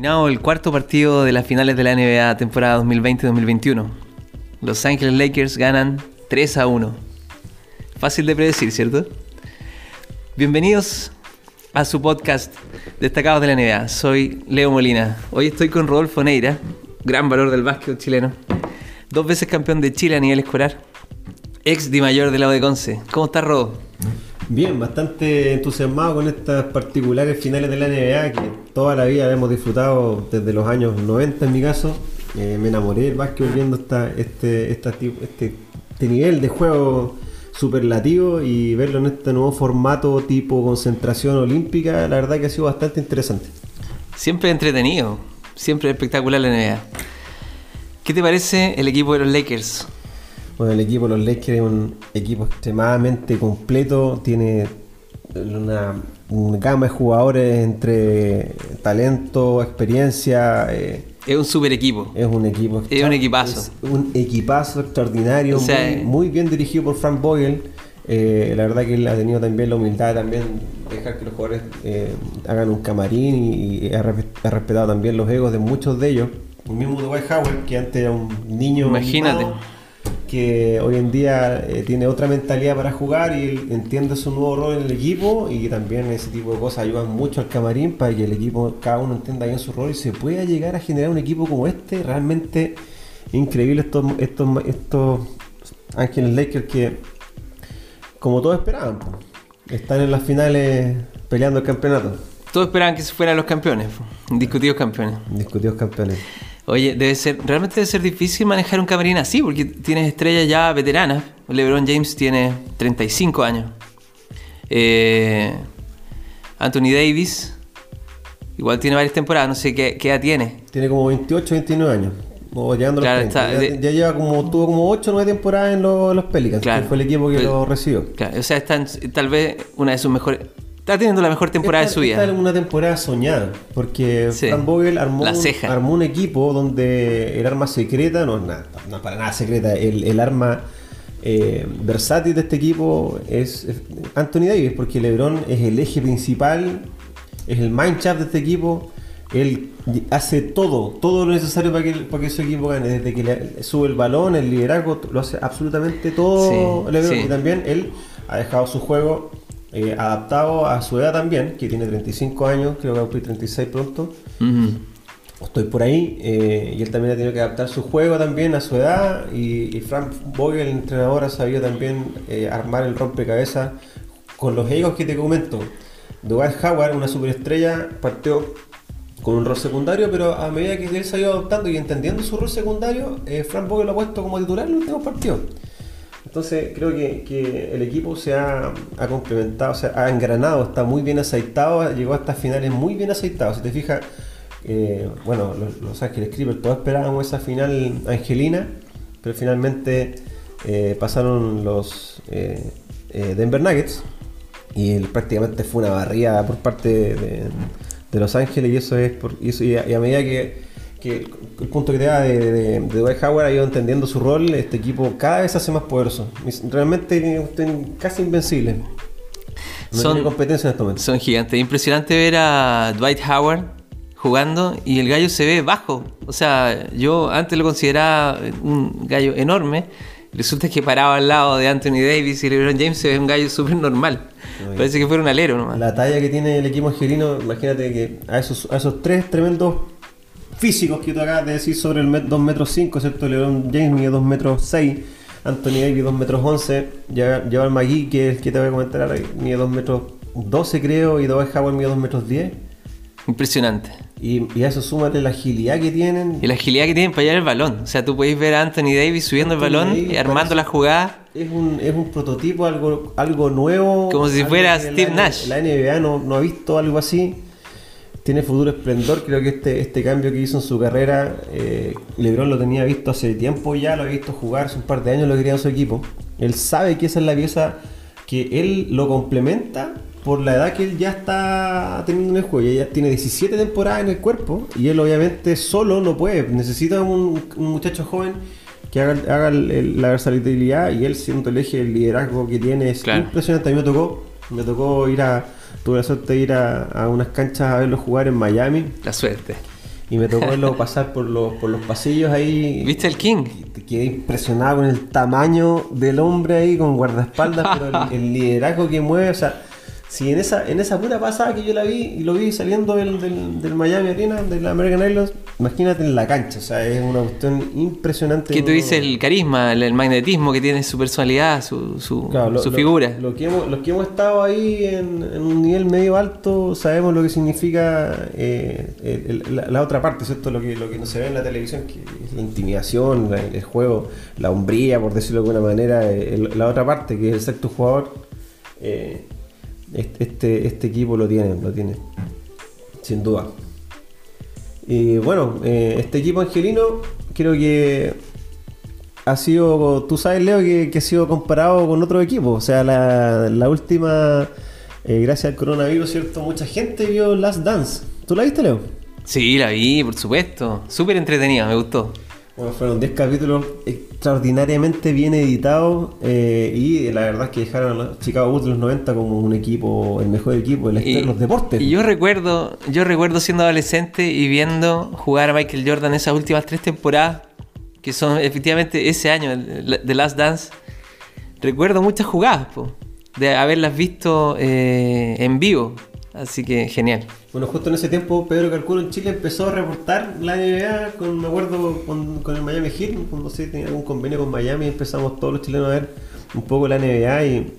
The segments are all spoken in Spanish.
Terminado el cuarto partido de las finales de la NBA temporada 2020-2021. Los Angeles Lakers ganan 3 a 1. Fácil de predecir, ¿cierto? Bienvenidos a su podcast Destacados de la NBA. Soy Leo Molina. Hoy estoy con Rodolfo Neira, gran valor del básquet chileno. Dos veces campeón de Chile a nivel escolar. Ex Di Mayor del lado de Conce. ¿Cómo estás, Rodo? Bien, bastante entusiasmado con estas particulares finales de la NBA toda la vida hemos disfrutado desde los años 90 en mi caso. Eh, me enamoré del básquet viendo esta, este, esta, este, este nivel de juego superlativo y verlo en este nuevo formato tipo concentración olímpica, la verdad que ha sido bastante interesante. Siempre entretenido, siempre espectacular la NBA. ¿Qué te parece el equipo de los Lakers? Bueno, el equipo de los Lakers es un equipo extremadamente completo, tiene una, gama de jugadores entre talento, experiencia. Eh, es un super equipo. Es un equipo. Es un equipazo. Es un equipazo extraordinario, muy, bien dirigido por Frank Boyle. Eh, la verdad que él ha tenido también la humildad también dejar que los jugadores eh, hagan un camarín y, ha, respetado también los egos de muchos de ellos. El mismo White Howard, que antes era un niño. Imagínate que hoy en día eh, tiene otra mentalidad para jugar y entiende su nuevo rol en el equipo y también ese tipo de cosas ayudan mucho al camarín para que el equipo, cada uno entienda bien su rol y se pueda llegar a generar un equipo como este, realmente increíble estos, estos, estos Ángeles Lakers que, como todos esperaban, están en las finales peleando el campeonato. Todos esperaban que se fueran los campeones, discutidos campeones. Discutidos campeones. Oye, debe ser, realmente debe ser difícil manejar un camarín así, porque tienes estrellas ya veteranas. LeBron James tiene 35 años. Eh, Anthony Davis, igual tiene varias temporadas, no sé qué, edad tiene. Tiene como 28, 29 años. O llegando a los ya, lleva como, tuvo como 8 o 9 temporadas en los, Pelicans, que fue el equipo que lo recibió. Claro, o sea, está tal vez una de sus mejores Está teniendo la mejor temporada de su vida. Está en una temporada soñada, porque Frank Vogel armó, un, equipo donde el arma secreta, no es nada, no para nada secreta, el, arma eh, versátil de este equipo es Anthony Davis, porque LeBron es el eje principal, es el mind de este equipo. Él hace todo, todo lo necesario para que, para que su equipo gane. Desde que le sube el balón, el liderazgo, lo hace absolutamente todo LeBron. Y también él ha dejado su juego eh, adaptado a su edad también, que tiene 35 años, creo que va a cumplir 36 pronto. Estoy por ahí, eh, y él también ha tenido que adaptar su juego también a su edad. Y, Frank Vogel, el entrenador, ha sabido también eh, armar el rompecabezas con los egos que te comento. Dwight Howard, una superestrella, partió con un rol secundario, pero a medida que él se ha ido adoptando y entendiendo su rol secundario, Frank Vogel lo ha puesto como titular en los últimos partidos. Entonces creo que, el equipo se ha, complementado, se ha engranado, está muy bien aceitado, llegó a estas finales muy bien aceitado. Si te fijas, eh, bueno, los, Ángeles Clippers todos esperábamos esa final angelina, pero finalmente eh, pasaron los eh, Denver Nuggets y prácticamente fue una barrida por parte de, Los Ángeles y eso es por, y a medida que que el punto que te da de, de, Dwight Howard ha ido entendiendo su rol, este equipo cada vez se hace más poderoso. Realmente casi invencible. son, competencia en este momento. Son gigantes. Impresionante ver a Dwight Howard jugando y el gallo se ve bajo. O sea, yo antes lo consideraba un gallo enorme. Resulta que paraba al lado de Anthony Davis y LeBron James se ve un gallo súper normal. Parece que fuera un alero nomás. La talla que tiene el equipo angelino, imagínate que a esos, a esos tres tremendos físicos que tú acabas de decir sobre el 2 metros 5, ¿cierto? LeBron James mide 2 metros 6, Anthony Davis 2 metros 11, lleva el Magui, que es el que te voy a comentar ahora, mide 2 metros 12 creo, y Dwight Howard mide 2 metros 10. Impresionante. Y, a eso súmate la agilidad que tienen. Y la agilidad que tienen para llevar el balón. O sea, tú podéis ver a Anthony Davis subiendo el balón y armando la jugada. Es un, es un prototipo, algo, algo nuevo. Como si fuera Steve Nash. La NBA no, no ha visto algo así tiene futuro esplendor. Creo que este, este cambio que hizo en su carrera, eh, Lebron lo tenía visto hace tiempo ya, lo ha visto jugar, hace un par de años lo quería en su equipo. Él sabe que esa es la pieza que él lo complementa por la edad que él ya está teniendo en el juego. Ya tiene 17 temporadas en el cuerpo y él obviamente solo no puede. Necesita un, muchacho joven que haga, la versatilidad y él siendo el eje del liderazgo que tiene es impresionante. A mí me tocó, me tocó ir a Tuve la suerte de ir a, unas canchas a verlo jugar en Miami. La suerte. y me tocó verlo pasar por los, por los pasillos ahí. ¿Viste el King? Quedé impresionado con el tamaño del hombre ahí, con guardaespaldas, pero el liderazgo que mueve, o sea Sí, en esa, en esa pura pasada que yo la vi y lo vi saliendo del, del, Miami Arena, del American Airlines, imagínate en la cancha, o sea, es una cuestión impresionante. Que tú dices el carisma, el, magnetismo que tiene su personalidad, su, su, su figura. Lo, que hemos, los que hemos estado ahí en, un nivel medio alto sabemos lo que significa eh, la, otra parte, ¿cierto? Lo que, lo que no se ve en la televisión, que es la intimidación, el juego, la hombría, por decirlo de alguna manera, la otra parte, que es el sexto jugador. Eh, este, este equipo lo tiene, lo tiene, sin duda. Y bueno, eh, este equipo angelino creo que ha sido, tú sabes Leo, que, ha sido comparado con otro equipo. O sea, la, última, eh, gracias al coronavirus, ¿cierto? Mucha gente vio Last Dance. ¿Tú la viste, Leo? Sí, la vi, por supuesto. Súper entretenida, me gustó. Bueno, fueron 10 capítulos extraordinariamente bien editados eh, y la verdad es que dejaron a los Chicago Bulls de los 90 como un equipo, el mejor equipo de la historia de los deportes. Y yo recuerdo, yo recuerdo siendo adolescente y viendo jugar a Michael Jordan esas últimas tres temporadas, que son efectivamente ese año, The Last Dance. Recuerdo muchas jugadas, de haberlas visto eh, en vivo. Así que genial. Bueno, justo en ese tiempo Pedro Calculo en Chile empezó a reportar la NBA, con, me acuerdo con, el Miami Heat, cuando sí tenía algún convenio con Miami, empezamos todos los chilenos a ver un poco la NBA y,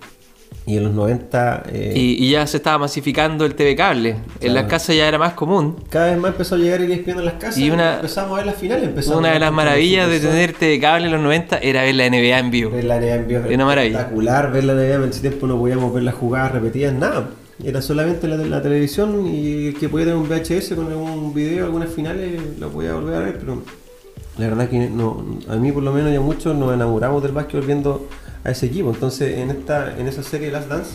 en los 90... Eh, y, ya se estaba masificando el TV cable, en las casas ya era más común. Cada vez más empezó a llegar el ESPN en las casas y, empezamos a ver las finales. una de las maravillas de tener TV cable en los 90 era ver la NBA en vivo. Ver la NBA en vivo. Era una maravilla. Espectacular ver la NBA, en ese tiempo no podíamos ver las jugadas repetidas, nada era solamente la, televisión y que podía tener un VHS con algún video, algunas finales, lo podía volver a ver, pero la verdad que no, a mí por lo menos ya muchos nos enamoramos del básquetbol viendo a ese equipo. Entonces en esta en esa serie Last Dance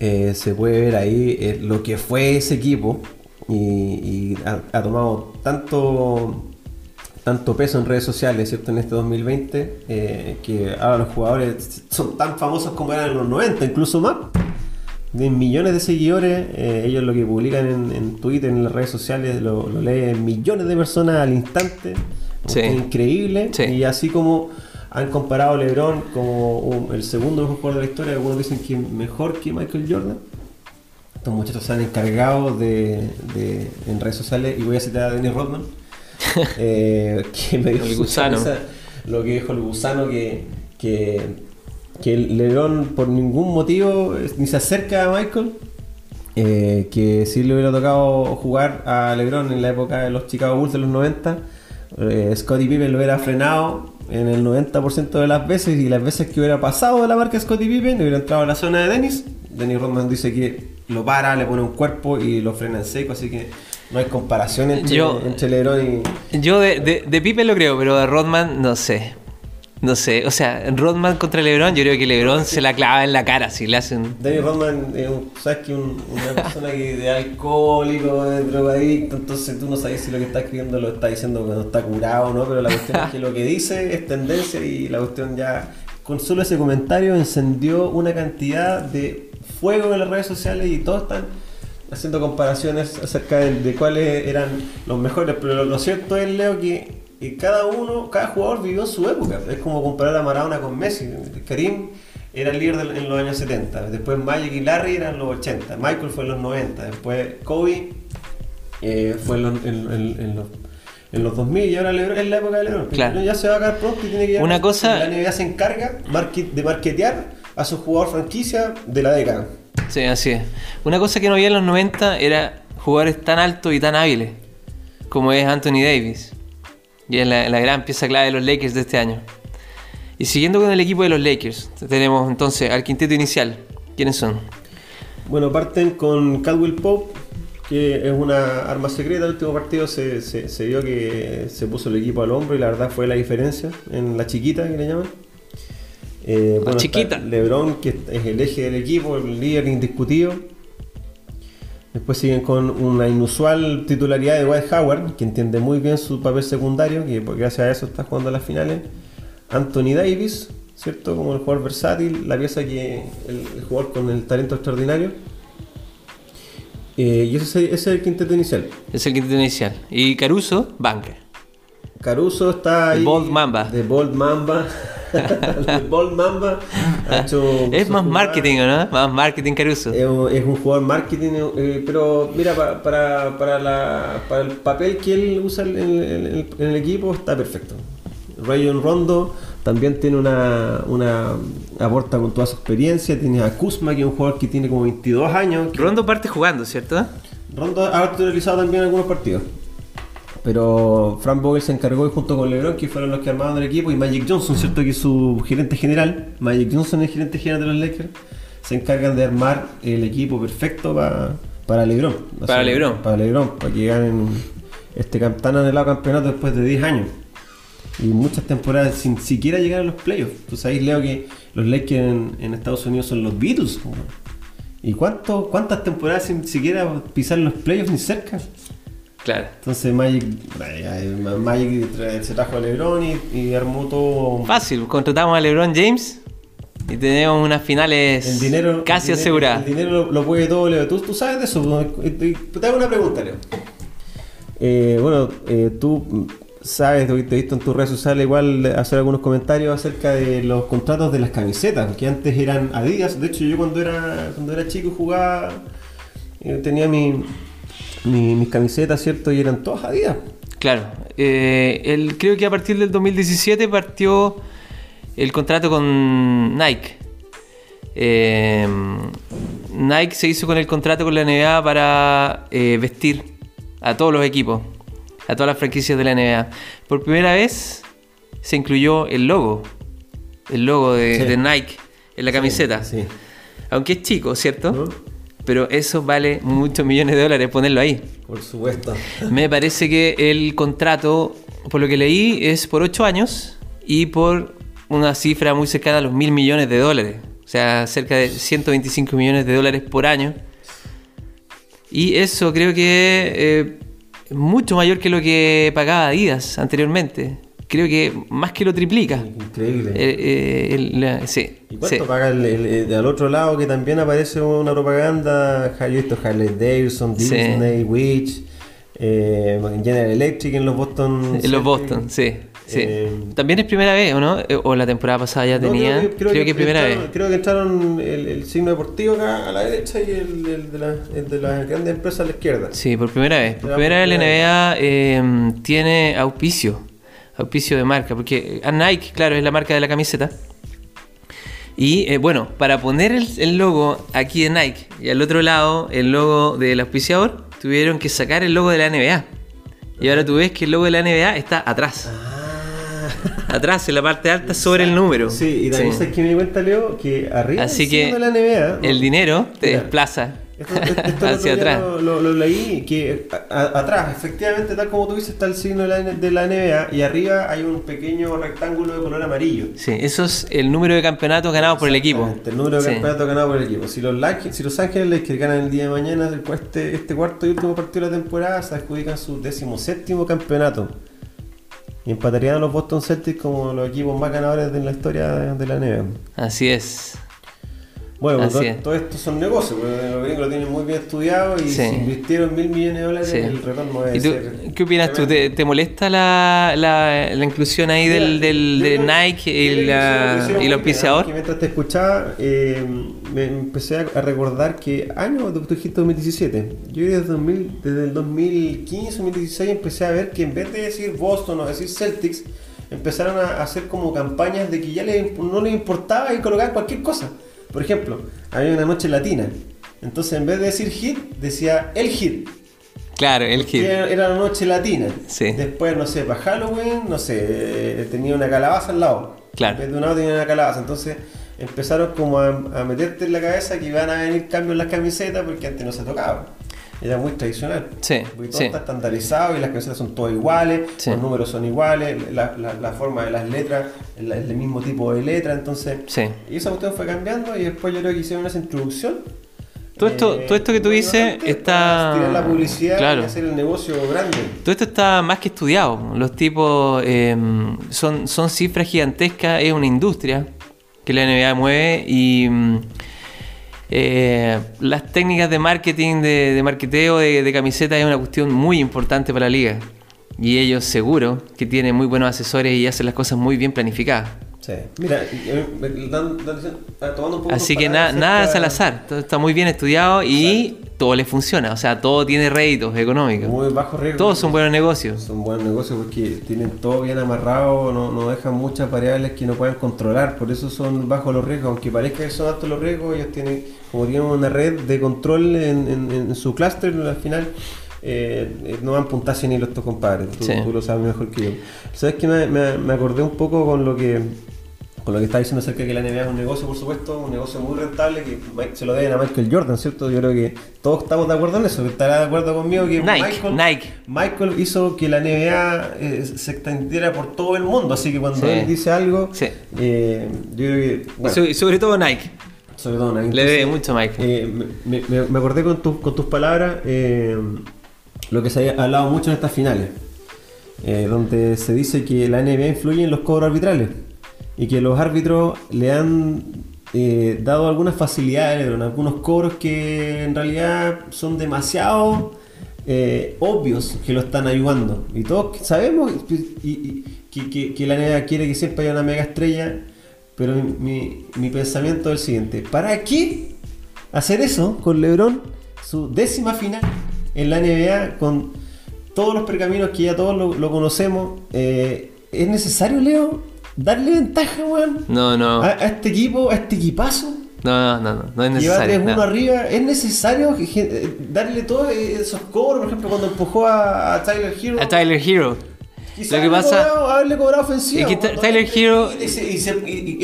eh, se puede ver ahí eh, lo que fue ese equipo y, ha, tomado tanto tanto peso en redes sociales, ¿cierto? En este 2020, eh, que ahora los jugadores son tan famosos como eran en los 90, incluso más de millones de seguidores. Eh, ellos lo que publican en, Twitter, en las redes sociales, lo, leen millones de personas al instante. Es increíble. Y así como han comparado a LeBron como el segundo mejor jugador de la historia, algunos dicen que mejor que Michael Jordan. Estos muchachos se han encargado de, en redes sociales, y voy a citar a Dennis Rodman, eh, que me dijo el gusano. lo que dijo el gusano que, que que Lebron por ningún motivo ni se acerca a Michael. Eh, que si le hubiera tocado jugar a LeBron en la época de los Chicago Bulls de los 90, eh, Scottie Pippen lo hubiera frenado en el 90% de las veces y las veces que hubiera pasado de la marca Scottie Pippen, hubiera entrado a la zona de Dennis. Dennis Rodman dice que lo para, le pone un cuerpo y lo frena en seco, así que no hay comparación entre, entre LeBron y... Yo de, de, de Pippen lo creo, pero de Rodman no sé. No sé, o sea, Rodman contra LeBron, yo creo que LeBron se la clava en la cara si le hacen. Danny Rodman es un, sabes que una persona que de alcohólico, de drogadicto, entonces tú no sabes si lo que está escribiendo lo está diciendo cuando está curado o no, pero la cuestión es que lo que dice es tendencia y la cuestión ya, con solo ese comentario encendió una cantidad de fuego en las redes sociales y todos están haciendo comparaciones acerca de cuáles eran los mejores, pero lo cierto es, Leo, que y cada uno, cada jugador vivió su época. Es como comparar a Maradona con Messi. Karim era el líder en los años 70. Después Magic y Larry eran los 80. Michael fue en los 90. Después Kobe eh, fue en los, en, los, en los 2000 y ahora LeBron es la época de LeBron. Claro. Ya se va a caer pronto y tiene que Una cosa... La NBA se encarga de marketear a su jugador franquicia de la década. Sí, así es. Una cosa que no había en los 90 era jugadores tan altos y tan hábiles como es Anthony Davis. Y es la, gran pieza clave de los Lakers de este año. Y siguiendo con el equipo de los Lakers, tenemos entonces al quinteto inicial. ¿Quiénes son? Bueno, parten con Caldwell Pope, que es una arma secreta. El último partido se, se, vio que se puso el equipo al hombro y la verdad fue la diferencia en la chiquita que le llaman. Eh, la chiquita. Lebron, que es el eje del equipo, el líder indiscutido. Después siguen con una inusual titularidad de White Howard, que entiende muy bien su papel secundario, que gracias a eso está jugando a las finales. Anthony Davis, ¿cierto? Como el jugador versátil, la pieza que el, jugador con el talento extraordinario. Eh, y ese, ese, es el quinteto inicial. Es el quinteto inicial. Y Caruso, banca. Caruso está ahí. De Bold Mamba. De Bold Mamba. de Bold Mamba. es más marketing, ¿no? Más marketing Caruso. Es, un jugador marketing, eh, pero mira, para, para, la, para, el papel que él usa en, en el equipo está perfecto. Rayon Rondo también tiene una, una aporta con toda su experiencia. Tiene a Kuzma, que es un jugador que tiene como 22 años. Rondo parte jugando, ¿cierto? Rondo ha actualizado también algunos partidos. Pero Frank Vogel se encargó junto con LeBron, que fueron los que armaban el equipo, y Magic Johnson, ¿cierto? Que es su gerente general. Magic Johnson es el gerente general de los Lakers. Se encargan de armar el equipo perfecto para, para LeBron. Para LeBron. Para LeBron, para que ganen este tan anhelado campeonato después de 10 años y muchas temporadas sin siquiera llegar a los playoffs. Tú sabes, Leo, que los Lakers en, Estados Unidos son los Beatles. ¿Y cuánto, cuántas temporadas sin siquiera pisar los playoffs ni cerca? Claro. Entonces Magic, Magic se trajo a LeBron y, armó todo. Fácil, contratamos a LeBron James y tenemos unas finales casi aseguradas. El dinero lo, puede todo, Leo. ¿Tú, tú sabes de eso. Te hago una pregunta, Leo. Eh, bueno, eh, tú sabes, te he visto en tus redes sociales igual hacer algunos comentarios acerca de los contratos de las camisetas, que antes eran Adidas. De hecho, yo cuando era, cuando era chico jugaba, eh, tenía mi, mis camisetas, ¿cierto? Y eran todas Adidas. Claro. Eh, creo que a partir del 2017 partió el contrato con Nike. Eh, Nike se hizo con el contrato con la NBA para vestir a todos los equipos a todas las franquicias de la NBA. Por primera vez se incluyó el logo, el logo de, Nike en la camiseta. Aunque es chico, ¿cierto? Pero eso vale muchos millones de dólares ponerlo ahí. Por supuesto. Me parece que el contrato, por lo que leí, es por 8 años y por una cifra muy cercana a los mil millones de dólares. O sea, cerca de 125 millones de dólares por año. Y eso creo que eh, mucho mayor que lo que pagaba Adidas anteriormente. Creo que más que lo triplica. Increíble. Eh, eh, sí, ¿Y cuánto paga el, al otro lado que también aparece una propaganda? Visto Harley Davidson, Disney, Witch, eh, General Electric en los Boston. En los Boston, sí. Sí. Eh, También es primera vez, ¿o no? ¿O la temporada pasada ya tenía? Creo que, creo, primera vez. Creo que entraron el, signo deportivo acá a la derecha y el, de, la, de las grandes empresas a la izquierda. Sí, por primera vez. Por primera vez la NBA eh, tiene auspicio. Auspicio de marca. Porque a Nike, claro, es la marca de la camiseta. Y bueno, para poner el, logo aquí de Nike y al otro lado el logo del auspiciador, tuvieron que sacar el logo de la NBA. Y ahora tú ves que el logo de la NBA está atrás. Ah atrás, en la parte alta, sobre el número. Sí, y también sí. que me di cuenta, Leo, que arriba Así que de la NBA, el dinero te desplaza. Esto, hacia atrás. Lo, leí que atrás, efectivamente, tal como tú dices, está el signo de la, de la, NBA y arriba hay un pequeño rectángulo de color amarillo. Sí, eso es el número de campeonatos ganados por el equipo. El número de campeonatos ganados por el equipo. Si los, si los Ángeles que ganan el día de mañana, después este, este cuarto y último partido de la temporada, se adjudican su décimo séptimo campeonato. Y empatarían a los Boston Celtics como los equipos más ganadores de la historia de, la NBA. Así es. Bueno, pues todo, esto son negocios, porque los gringos lo tienen muy bien estudiado y si invirtieron mil millones de dólares, el retorno es. ¿Y ¿Qué opinas tú? ¿Te, molesta la, la, la, inclusión ahí del, del de Nike y, la, y el auspiciador? mientras te escuchaba, eh, me empecé a recordar que año, tú dijiste 2017, yo desde, 2000, desde el 2015, 2016 empecé a ver que en vez de decir Boston o decir Celtics, empezaron a hacer como campañas de que ya no les importaba y colocar cualquier cosa. Por ejemplo, había una noche latina. Entonces, en vez de decir hit, decía el hit. Claro, el hit. Era la noche latina. Sí. Después, no sé, para Halloween, no sé, eh, tenía una calabaza al lado. Claro. En vez de un lado tenía una calabaza. Entonces, empezaron como a, meterte en la cabeza que iban a venir cambios en las camisetas porque antes no se tocaba era muy tradicional. Sí. Porque todo está estandarizado y las camisetas son todas iguales, los números son iguales, la, la, forma de las letras, el, el, mismo tipo de letra, entonces. Sí. Y esa cuestión fue cambiando y después yo creo que hicieron esa introducción. Todo esto, todo esto que tú dices está. Tirar la publicidad y hacer el negocio grande. Todo esto está más que estudiado. Los tipos em, son, son cifras gigantescas, es una industria que la NBA mueve y. Eh, las técnicas de marketing, de, de marketeo, de, de camiseta es una cuestión muy importante para la liga. Y ellos seguro que tienen muy buenos asesores y hacen las cosas muy bien planificadas. Sí. Mira, tomando un poco Así que nada es al azar. Todo está muy bien estudiado y todo les funciona. O sea, todo tiene réditos económicos. Muy bajo riesgo. Todos son buenos negocios. Son buenos negocios porque tienen todo bien amarrado, no, no dejan muchas variables que no puedan controlar. Por eso son bajos los riesgos. Aunque parezca que son altos los riesgos, ellos tienen, como tienen una red de control en, en su clúster al final eh, no van puntaje ni los estos compadres, tú, lo sabes mejor que yo. ¿Sabes que me, me, acordé un poco con lo que con lo que está diciendo acerca de que la NBA es un negocio, por supuesto, un negocio muy rentable que se lo deben a Michael Jordan, ¿cierto? Yo creo que todos estamos de acuerdo en eso, estará de acuerdo conmigo que Michael, Michael hizo que la NBA eh, se extendiera por todo el mundo, así que cuando él dice algo, eh, yo creo que... Sobre todo Nike. Sobre todo Nike. Le debe mucho a Michael. me, me, acordé con, con tus palabras lo que se ha hablado mucho en estas finales, eh, donde se dice que la NBA influye en los cobros arbitrales y que los árbitros le han eh, dado algunas facilidades en algunos cobros que en realidad son demasiado eh, obvios que lo están ayudando. Y todos sabemos que, la NBA quiere que siempre haya una mega estrella, pero mi, mi pensamiento es el siguiente: ¿para qué hacer eso con LeBron, su décima final? en la NBA con todos los pergaminos que ya todos lo, conocemos. Eh, ¿Es necesario, Leo, darle ventaja, weón? No, no. A, este equipo, a este equipazo. No, no, no, no es necesario. uno arriba. ¿Es necesario eh, darle todos esos cobros? Por ejemplo, cuando empujó a, a Tyler Hero. A Tyler Hero lo que pasa haberle cobrado ofensiva. Es que Tyler Hero. Y,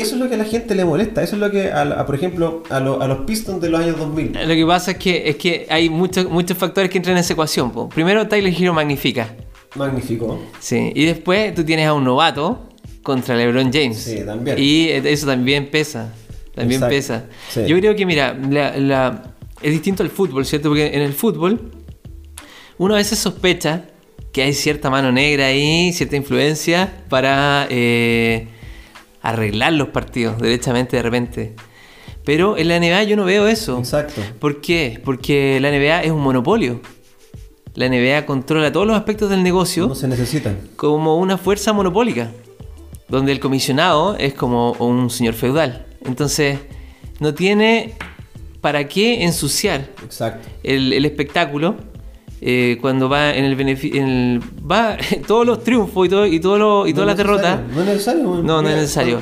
eso es lo que a la gente le molesta. Eso es lo que, a, por ejemplo, a, los Pistons de los años 2000. Lo que pasa es que, es que hay muchos, muchos factores que entran en esa ecuación. Primero, Tyler Hero magnifica. Magnífico. Sí, y después tú tienes a un novato contra LeBron James. Sí, también. Y eso también pesa. También pesa. Yo creo que, mira, es distinto al fútbol, ¿cierto? Porque en el fútbol uno a veces sospecha que hay cierta mano negra ahí, cierta influencia para eh, arreglar los partidos derechamente de repente. Pero en la NBA yo no veo eso. Exacto. ¿Por qué? Porque la NBA es un monopolio. La NBA controla todos los aspectos del negocio. No se necesitan. Como una fuerza monopólica. Donde el comisionado es como un señor feudal. Entonces, no tiene para qué ensuciar el, el espectáculo eh, cuando va en el beneficio. Va todos los triunfos y, todo, y, todo y todas las derrotas. No es necesario. No, no es necesario.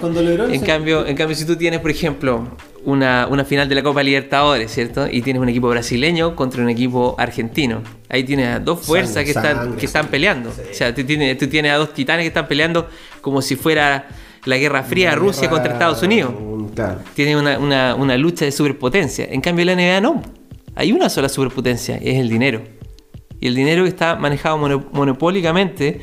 en, cambio, en cambio, si tú tienes, por ejemplo, una, una, final de la Copa Libertadores, ¿cierto? Y tienes un equipo brasileño contra un equipo argentino. Ahí tienes a dos fuerzas que, están, que están peleando. O sea, tú tienes, tú tienes a dos titanes que están peleando como si fuera la Guerra Fría, Rusia contra Estados Unidos. Claro. Tienes una, una, una lucha de superpotencia. En cambio, la NBA no. Hay una sola superpotencia, es el dinero y el dinero que está manejado monopólicamente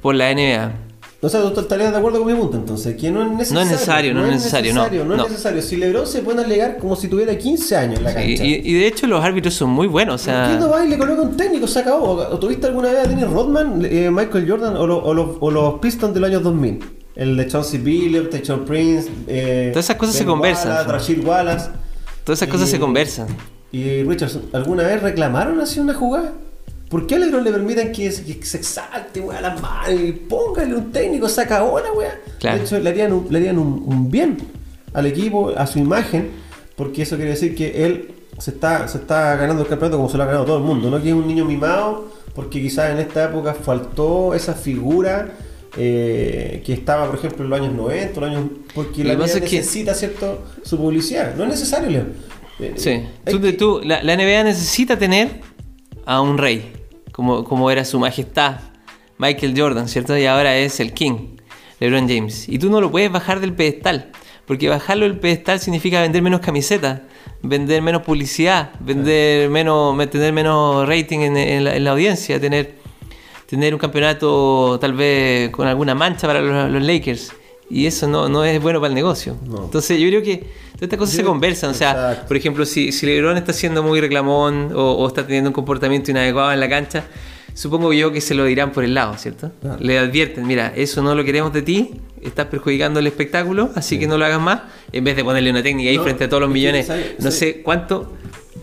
por la NBA. O sea, tú estarías de acuerdo con mi punto entonces, que no es necesario. No es necesario, no, es necesario, no, es necesario. Si LeBron se puede alegar como si tuviera 15 años en la cancha. Y, y, de hecho los árbitros son muy buenos, o sea... Entiendo, va y le coloca un técnico, se acabó. ¿O tuviste alguna vez a Dennis Rodman, eh, Michael Jordan o, los, o, los Pistons de los años 2000? El de Chauncey Billups, de Prince... Eh, Todas esas cosas se conversan. Rashid Wallace. Todas esas cosas se conversan. ¿Y Richardson, alguna vez reclamaron así una jugada? ¿Por qué a LeBron le permiten que, se exalte, weá, las manos póngale un técnico, saca hora, weá? De hecho, le harían, un, le un, bien al equipo, a su imagen, porque eso quiere decir que él se está, se está ganando el campeonato como se lo ha ganado todo el mundo, no que es un niño mimado, porque quizás en esta época faltó esa figura eh, que estaba, por ejemplo, en los años 90, los años, porque la NBA necesita, ¿cierto?, su publicidad. No es necesario, Leo. Eh, sí. Tú, la, la NBA necesita tener a un rey como, era su majestad, Michael Jordan, ¿cierto? Y ahora es el King, LeBron James. Y tú no lo puedes bajar del pedestal, porque bajarlo del pedestal significa vender menos camisetas, vender menos publicidad, vender menos, tener menos rating en, la, audiencia, tener, tener un campeonato tal vez con alguna mancha para los, Lakers. Y eso no, no, es bueno para el negocio. Entonces yo creo que todas estas cosas se conversan. O sea, por ejemplo, si, si LeBron está siendo muy reclamón o, está teniendo un comportamiento inadecuado en la cancha, supongo yo que se lo dirán por el lado, ¿cierto? Le advierten, mira, eso no lo queremos de ti, estás perjudicando el espectáculo, así que no lo hagas más, en vez de ponerle una técnica ahí frente a todos los millones, no sé cuánto...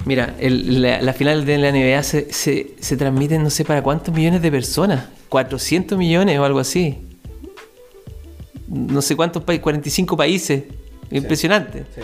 Mira, la, final de la NBA se, se, se transmiten no sé para cuántos millones de personas, 400 millones o algo así. No sé cuántos países, 45 países. Impresionante. Sí.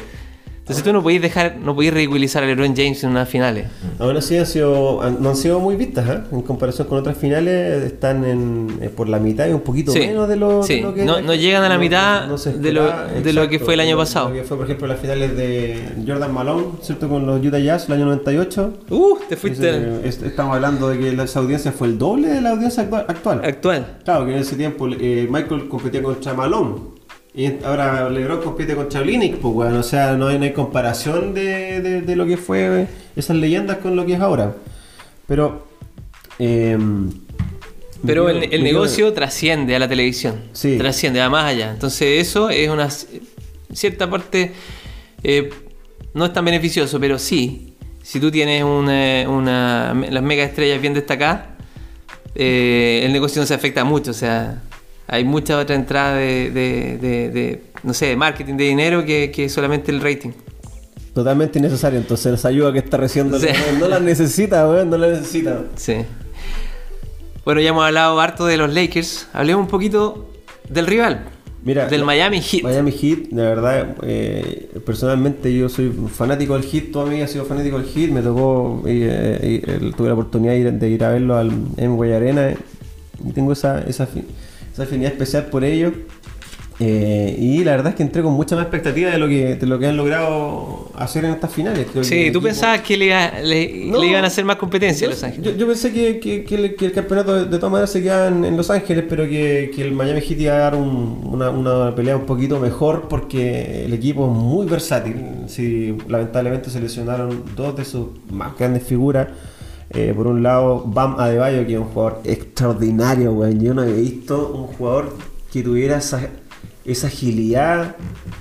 Entonces tú no podías dejar, no podías ridiculizar a LeBron James en unas finales. Aún así han sido, no han sido muy vistas, ¿eh? en comparación con otras finales, están en, eh, por la mitad y un poquito menos de lo, sí. que... No, no llegan a la mitad de, lo, de lo que fue el año pasado. Lo que fue, por ejemplo, las finales de Jordan Malone, ¿cierto? Con los Utah Jazz, el año 98. Uh, te fuiste... estamos hablando de que esa audiencia fue el doble de la audiencia actual. Actual. Claro, que en ese tiempo eh, Michael competía contra Malone. Y ahora LeBron compite con Chablinic, pues, bueno, o sea, no hay, no hay comparación de, de, lo que fue esas leyendas con lo que es ahora. Pero. Em, pero el, el negocio trasciende a la televisión. Sí. Trasciende, va más allá. Entonces, eso es una cierta parte. Eh, no es tan beneficioso, pero sí. Si tú tienes una, una las mega estrellas bien destacadas, eh, el negocio no se afecta mucho. O sea, hay mucha otra entrada de, de, no sé, de marketing, de dinero que, solamente el rating. Totalmente innecesario, entonces nos ayuda que está recibiendo. No la necesita, weón, no la necesita. Sí. Bueno, ya hemos hablado harto de los Lakers. Hablemos un poquito del rival. Mira, del Miami Heat. Miami Heat, de verdad, eh, personalmente yo soy fanático del Heat, toda mi vida he sido fanático del Heat, me tocó, eh, tuve la oportunidad de ir, a verlo al Emway Arena y tengo esa, esa, esa afinidad especial por ello. Eh, y la verdad es que entré con mucha más expectativa de lo que, de lo que han logrado hacer en estas finales. sí, tú pensabas que le, le, iban a hacer más competencia a Los Ángeles. Yo, pensé que, que, el, campeonato de, todas maneras se quedaba en, Los Ángeles, pero que, el Miami Heat iba a dar una, una, pelea un poquito mejor porque el equipo es muy versátil. Sí, lamentablemente se lesionaron dos de sus más grandes figuras. Eh, por un lado, Bam Adebayo, que es un jugador extraordinario, weón. Yo no había visto un jugador que tuviera esa, esa agilidad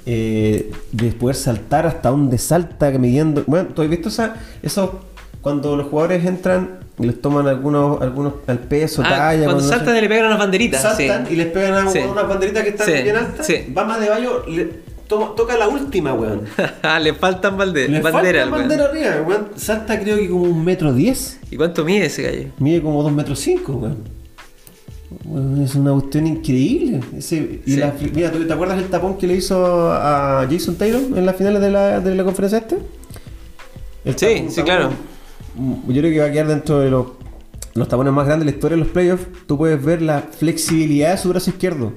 eh, de poder saltar hasta donde salta midiendo. Bueno, ¿tú has visto esa, eso cuando los jugadores entran y les toman algunos, algunos al peso, ah, talla. Cuando, saltan y le pegan unas banderitas. Saltan y les pegan a unas banderitas que están bien altas. Bam Adebayo toca la última, weón. Le faltan banderas. Le faltan banderas arriba, weón. Salta creo que como un metro diez. ¿Y cuánto mide ese gallo? Mide como dos metros cinco, weón. es una cuestión increíble. y la, mira, te acuerdas el tapón que le hizo a Jason Taylor en las finales de la, de la conferencia este? sí, sí, claro. Yo creo que va a quedar dentro de los, los tapones más grandes de la historia de los playoffs. Tú puedes ver la flexibilidad de su brazo izquierdo.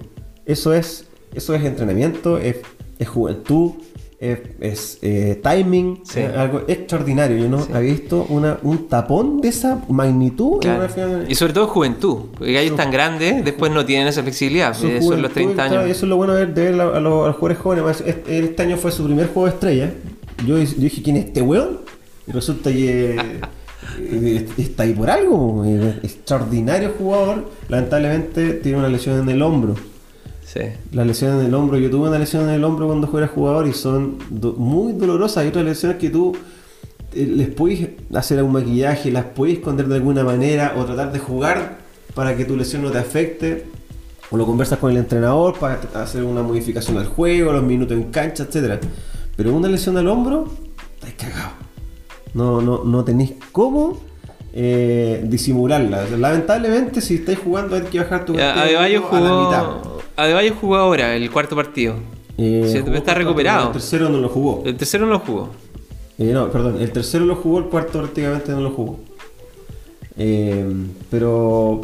Eso es, eso es entrenamiento, es es juventud, es, eh, timing, algo extraordinario. Yo no había visto una, un tapón de esa magnitud. Y sobre todo juventud, porque hay tan grandes, después no tienen esa flexibilidad. Eso es los 30 años. Eso es lo bueno de ver, a, los, jugadores jóvenes. Este, este, año fue su primer juego de estrella. Yo, dije, ¿quién es este weón? Y resulta que eh, está ahí por algo. Extraordinario jugador. Lamentablemente tiene una lesión en el hombro. Sí. Las lesiones en el hombro, yo tuve una lesión en el hombro cuando fuera jugador y son muy dolorosas. Hay otras lesiones que tú eh, les puedes hacer un maquillaje, las puedes esconder de alguna manera o tratar de jugar para que tu lesión no te afecte. O lo conversas con el entrenador para hacer una modificación al juego, los minutos en cancha, etc. Pero una lesión al hombro, estás cagado. No, no, no tenéis cómo eh, disimularla. Lamentablemente, si estáis jugando, hay que bajar tu a, a la mitad. Adebayo jugó ahora el cuarto partido. Eh, está recuperado. El tercero no lo jugó. El tercero no lo jugó. Eh, no, perdón, el tercero lo jugó, el cuarto prácticamente no lo jugó. Eh, pero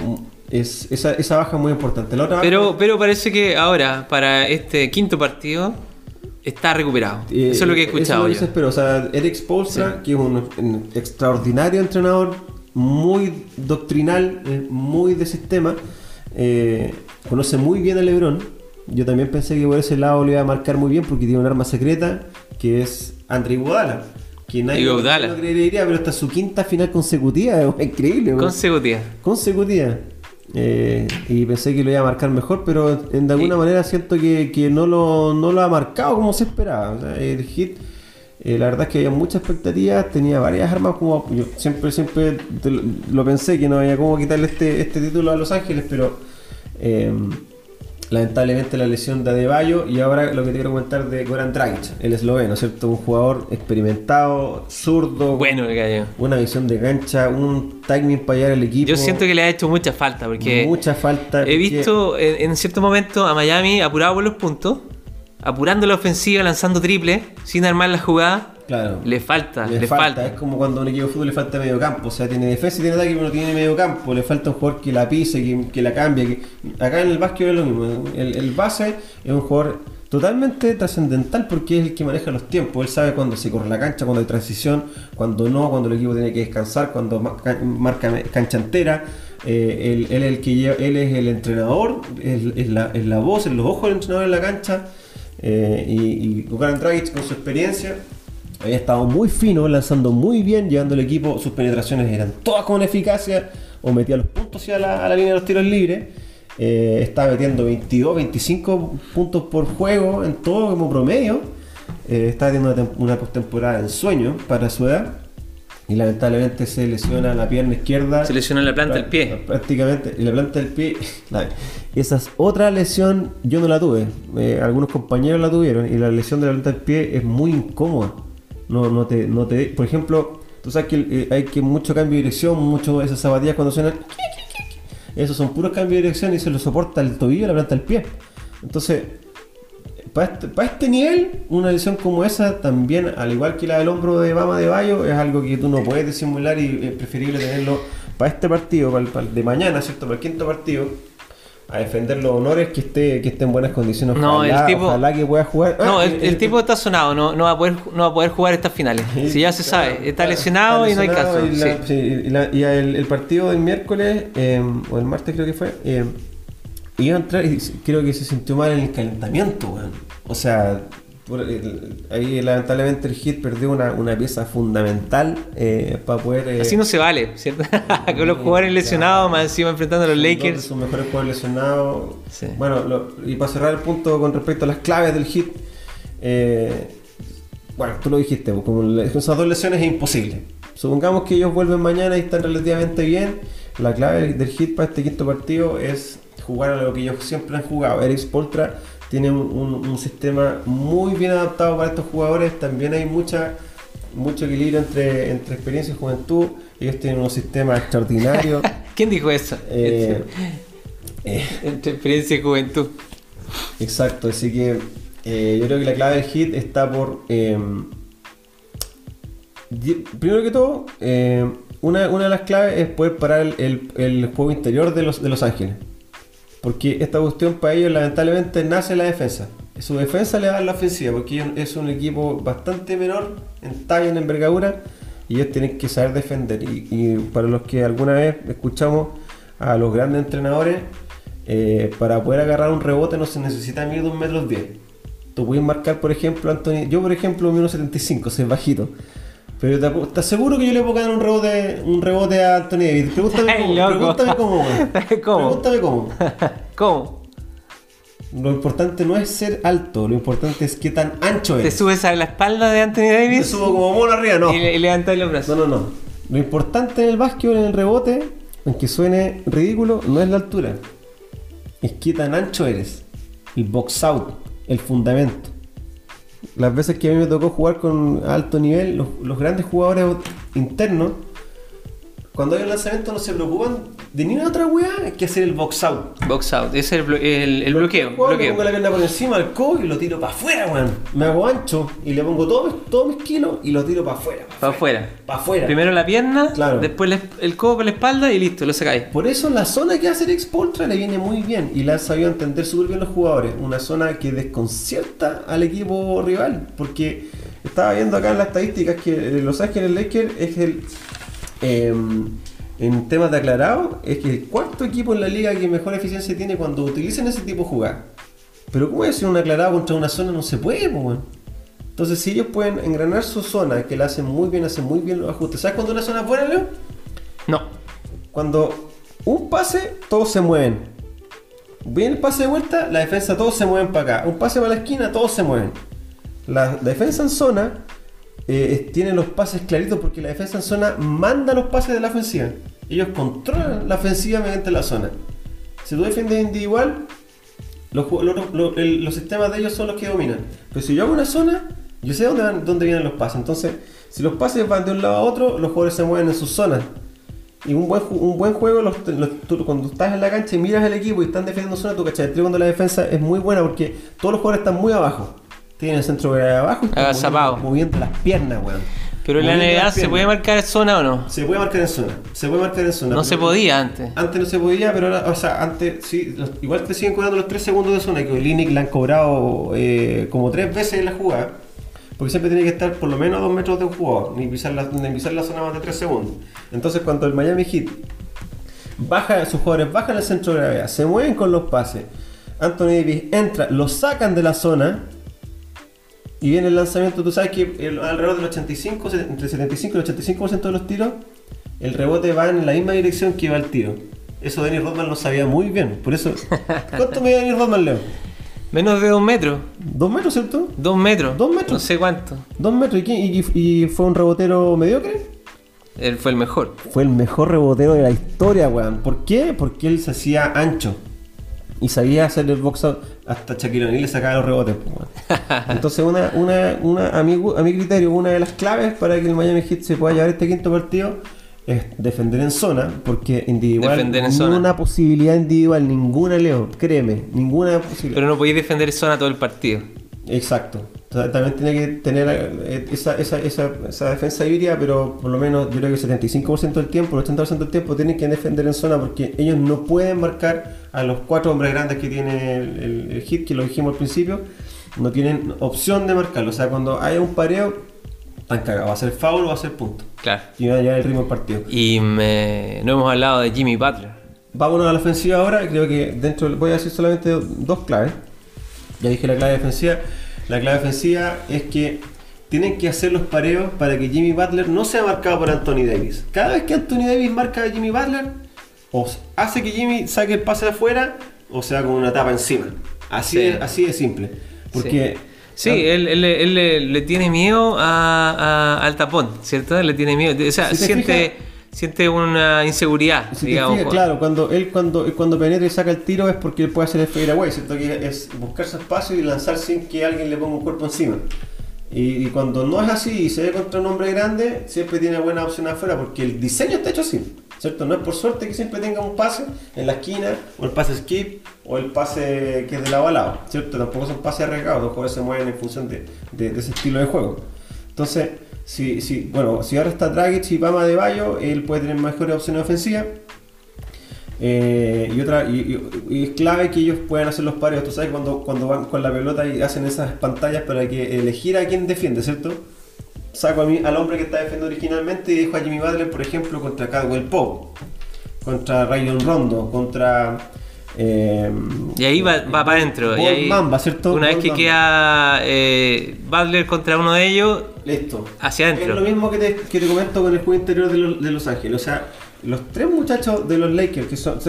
es, esa, esa, baja es muy importante. pero, pero parece que ahora, para este quinto partido, está recuperado. eso es lo que he escuchado. Eso yo. O sea, Eric Spolstra, que es un, extraordinario entrenador, muy doctrinal, muy de sistema. Eh, conoce muy bien a LeBron. Yo también pensé que por ese lado le iba a marcar muy bien porque tiene un arma secreta que es Andre Iguodala. Que nadie no creería, pero es su quinta final consecutiva, es increíble. Consecutiva. Consecutiva. Eh, y pensé que lo iba a marcar mejor, pero de alguna manera siento que, no, lo, no, lo, ha marcado como se esperaba. el hit Eh, la verdad es que había mucha expectativa, tenía varias armas como yo siempre siempre lo pensé que no había cómo quitarle este, este título a Los Ángeles, pero eh, lamentablemente la lesión de Adebayo y ahora lo que te quiero comentar de Goran Dragic, el esloveno, ¿cierto? Un jugador experimentado, zurdo, bueno, una visión de cancha, un timing para llegar al equipo. Yo siento que le ha hecho mucha falta porque mucha falta. He visto en, cierto momento a Miami apurado por los puntos, apurando la ofensiva, lanzando triple, sin armar la jugada Claro. Le falta, le, falta. Es como cuando a un equipo de fútbol le falta medio campo. O sea, tiene defensa y tiene ataque, pero no tiene medio campo. Le falta un jugador que la pise, que, la cambie. Que... Acá en el básquet es lo mismo. El, base es un jugador totalmente trascendental porque es el que maneja los tiempos. Él sabe cuándo se corre la cancha, cuando hay transición, cuando no, cuando el equipo tiene que descansar, cuando marca cancha entera. Eh, él, es el que él es el entrenador, es, la, es la voz, es los ojos del entrenador en la cancha. Eh, y, y Dragic con su experiencia había estado muy fino, lanzando muy bien, llevando el equipo, sus penetraciones eran todas con eficacia, o metía los puntos hacia la, a la línea de los tiros libres. Eh, estaba metiendo 22, 25 puntos por juego en todo como promedio. Eh, estaba teniendo una, una postemporada en sueño para su edad. Y lamentablemente se lesiona la pierna izquierda. Se lesiona la planta del pie. Prácticamente, y la planta del pie. esa es otra lesión, yo no la tuve. Eh, algunos compañeros la tuvieron. Y la lesión de la planta del pie es muy incómoda. No, no te, no te, por ejemplo, tú sabes que eh, hay que mucho cambio de dirección, mucho esas zapatillas cuando suenan, esos son puros cambios de dirección y se lo soporta el tobillo la planta del pie. Entonces, para este, este, nivel, una lesión como esa también, al igual que la del hombro de Bama de Bayo, es algo que tú no puedes disimular y es preferible tenerlo para este partido, para el de mañana, ¿cierto? Para el quinto partido a defender los honores que esté, que esté en buenas condiciones. No, el tipo, ojalá que pueda jugar. No, ah, el, tipo está sonado, no, no, va a poder, no va a poder jugar estas finales. si ya se sabe, está lesionado, y no hay caso. Y, el, partido del miércoles, eh, o el martes creo que fue, eh, iba a entrar y creo que se sintió mal en el calentamiento, O sea, ahí lamentablemente el Hit perdió una, pieza fundamental eh, para poder... Eh, Así no se vale, ¿cierto? Con los jugadores lesionados, más encima enfrentando a los Lakers. Sus mejores jugadores lesionados. Bueno, y para cerrar el punto con respecto a las claves del Hit, eh, bueno, tú lo dijiste, pues, como esas dos lesiones es imposible. Supongamos que ellos vuelven mañana y están relativamente bien. La clave del Hit para este quinto partido es jugar a lo que ellos siempre han jugado. Eric Poltra tiene un, sistema muy bien adaptado para estos jugadores. También hay mucha mucho equilibrio entre, entre experiencia y juventud. Ellos tienen un sistema extraordinario. ¿Quién dijo eso? Eh, eh, entre experiencia y juventud. Exacto, así que eh, yo creo que la clave del hit está por. Em, primero que todo, una, una, de las claves es poder parar el, el juego interior de los, de los Ángeles. Porque esta cuestión para ellos lamentablemente nace en la defensa. Su defensa le da la ofensiva, porque es un equipo bastante menor en talla, en envergadura, y ellos tienen que saber defender. Y, para los que alguna vez escuchamos a los grandes entrenadores, eh, para poder agarrar un rebote no se necesita medir un metro diez. Tú puedes marcar, por ejemplo, Anthony. Yo, por ejemplo, 1,75, soy bajito. Pero te, ¿estás seguro que yo le puedo ganar un rebote, un rebote a Anthony Davis? Pregúntame cómo. Pregúntame cómo, ¿Cómo? Pregúntame cómo. ¿Cómo? Lo importante no es ser alto, lo importante es qué tan ancho es. ¿Te subes a la espalda de Anthony Davis? Te subo como mono arriba, no. Y, levantas los brazos. No, no, no. Lo importante en el básquetbol, en el rebote, aunque suene ridículo, no es la altura. Es qué tan ancho eres. El box out, el fundamento las veces que a mí me tocó jugar con alto nivel, los, grandes jugadores internos, cuando hay un lanzamiento no se preocupan de ninguna otra weá que hacer el box out. Box out, es el, el, bloqueo. bloqueo. pongo la pierna por encima del codo y lo tiro para afuera, weón. Me hago ancho y le pongo todos mis kilos y lo tiro para afuera. Para afuera. Para afuera. Primero la pierna, después el codo para la espalda y listo, lo sacáis. Por eso la zona que hace el Expoltra le viene muy bien y la han sabido entender súper bien los jugadores. Una zona que desconcierta al equipo rival. Porque estaba viendo acá en las estadísticas que Los Ángeles Lakers es el. Em, en temas de aclarado, es que el cuarto equipo en la liga que mejor eficiencia tiene cuando utilizan ese tipo de jugar. Pero ¿cómo es un aclarado contra una zona? No se puede, pues, Entonces, si ellos pueden engranar su zona, que la hacen muy bien, hacen muy bien los ajustes. ¿Sabes cuándo una zona es buena, Leo? No. Cuando un pase, todos se mueven. Viene el pase de vuelta, la defensa, todos se mueven para acá. Un pase para la esquina, todos se mueven. La defensa en zona eh, tienen los pases claritos porque la defensa en zona manda los pases de la ofensiva. Ellos controlan la ofensiva mediante la zona. Si tú defiendes individual, los, sistemas de ellos son los que dominan. Pero si yo hago una zona, yo sé dónde, vienen los pases. Entonces, si los pases van de un lado a otro, los jugadores se mueven en sus zonas. Y un buen, buen juego, cuando estás en la cancha y miras el equipo y están defendiendo zona, tu cachai, cuando la defensa es muy buena porque todos los jugadores están muy abajo. Tienen el centro de abajo y están moviendo, las piernas, weón. Pero en la NBA se puede marcar en zona o no? Se puede marcar en zona. Se puede marcar en zona. No se podía antes. Antes no se podía, pero ahora, o sea, antes sí, igual te siguen cobrando los 3 segundos de zona, que Linick le han cobrado eh, como 3 veces en la jugada. Porque siempre tiene que estar por lo menos a 2 metros de un jugador, ni pisar, la, ni pisar la zona más de 3 segundos. Entonces, cuando el Miami Heat baja, sus jugadores bajan al centro de gravedad, se mueven con los pases, Anthony Davis entra, lo sacan de la zona y viene el lanzamiento, tú sabes que alrededor del 85, entre el 75 y el 85% de los tiros, el rebote va en la misma dirección que va el tiro. Eso Dennis Rodman lo sabía muy bien. Por eso, ¿cuánto mide Dennis Rodman, Leo? Menos de dos metros. ¿Dos metros, cierto? Dos metros. Dos metros. No sé cuánto. Dos metros. ¿Y, fue un rebotero mediocre? Él fue el mejor. Fue el mejor rebotero de la historia, weón. ¿Por qué? Porque él se hacía ancho. Y sabía hacer el box out hasta Shaquille O'Neal le sacaba los rebotes. Entonces, una, una, una, a, mi, a mi criterio, una de las claves para que el Miami Heat se pueda llevar este quinto partido es defender en zona, porque individual, ninguna posibilidad individual, ninguna Leo, créeme, ninguna posibilidad. Pero no podéis defender en zona todo el partido. Exacto. También tiene que tener eh, esa, esa, esa, esa, defensa híbrida, pero por lo menos yo creo que el 75% del tiempo, el 80% del tiempo tienen que defender en zona porque ellos no pueden marcar a los cuatro hombres grandes que tiene el, hit, que lo dijimos al principio, no tienen opción de marcarlo. O sea, cuando haya un pareo, están cagados. Va a ser foul o va a ser punto. Claro. Y va a llevar el ritmo del partido. Y no hemos hablado de Jimmy Butler. Vámonos a la ofensiva ahora. Creo que dentro voy a decir solamente dos claves. Ya dije la clave defensiva. La clave defensiva es que tienen que hacer los pareos para que Jimmy Butler no sea marcado por Anthony Davis. Cada vez que Anthony Davis marca a Jimmy Butler, o hace que Jimmy saque el pase de afuera, o se va con una tapa encima. Así, de, así de simple. Porque. Sí. él, le, tiene miedo al tapón, ¿cierto? le tiene miedo. O sea, siente siente una inseguridad, digamos. claro, cuando él cuando, cuando penetra y saca el tiro es porque él puede hacer el fadeaway, ¿cierto? Que es buscar su espacio y lanzar sin que alguien le ponga un cuerpo encima. Y, cuando no es así y se ve contra un hombre grande, siempre tiene buena opción afuera porque el diseño está hecho así, ¿cierto? No es por suerte que siempre tenga un pase en la esquina, o el pase skip, o el pase que es de lado a lado, ¿cierto? Tampoco son pases arriesgados, los jugadores se mueven en función de, de ese estilo de juego. Entonces, si, si, bueno, si ahora está Dragic y Pama de Bayo, él puede tener mejores opciones ofensivas. Eh, y otra y, es clave que ellos puedan hacer los pares. Tú sabes cuando, cuando van con la pelota y hacen esas pantallas para que elegir a quién defiende, ¿cierto? Saco a mí, al hombre que está defendiendo originalmente y dejo a Jimmy Butler, por ejemplo, contra Cadwell Pope, contra Rayon Rondo, contra eh, y ahí va, va para adentro. Una vez que queda eh, Butler contra uno de ellos, listo. Hacia adentro. Es lo mismo que te, que te comento con el juego interior de, Los Ángeles. O sea, los tres muchachos de los Lakers, que son,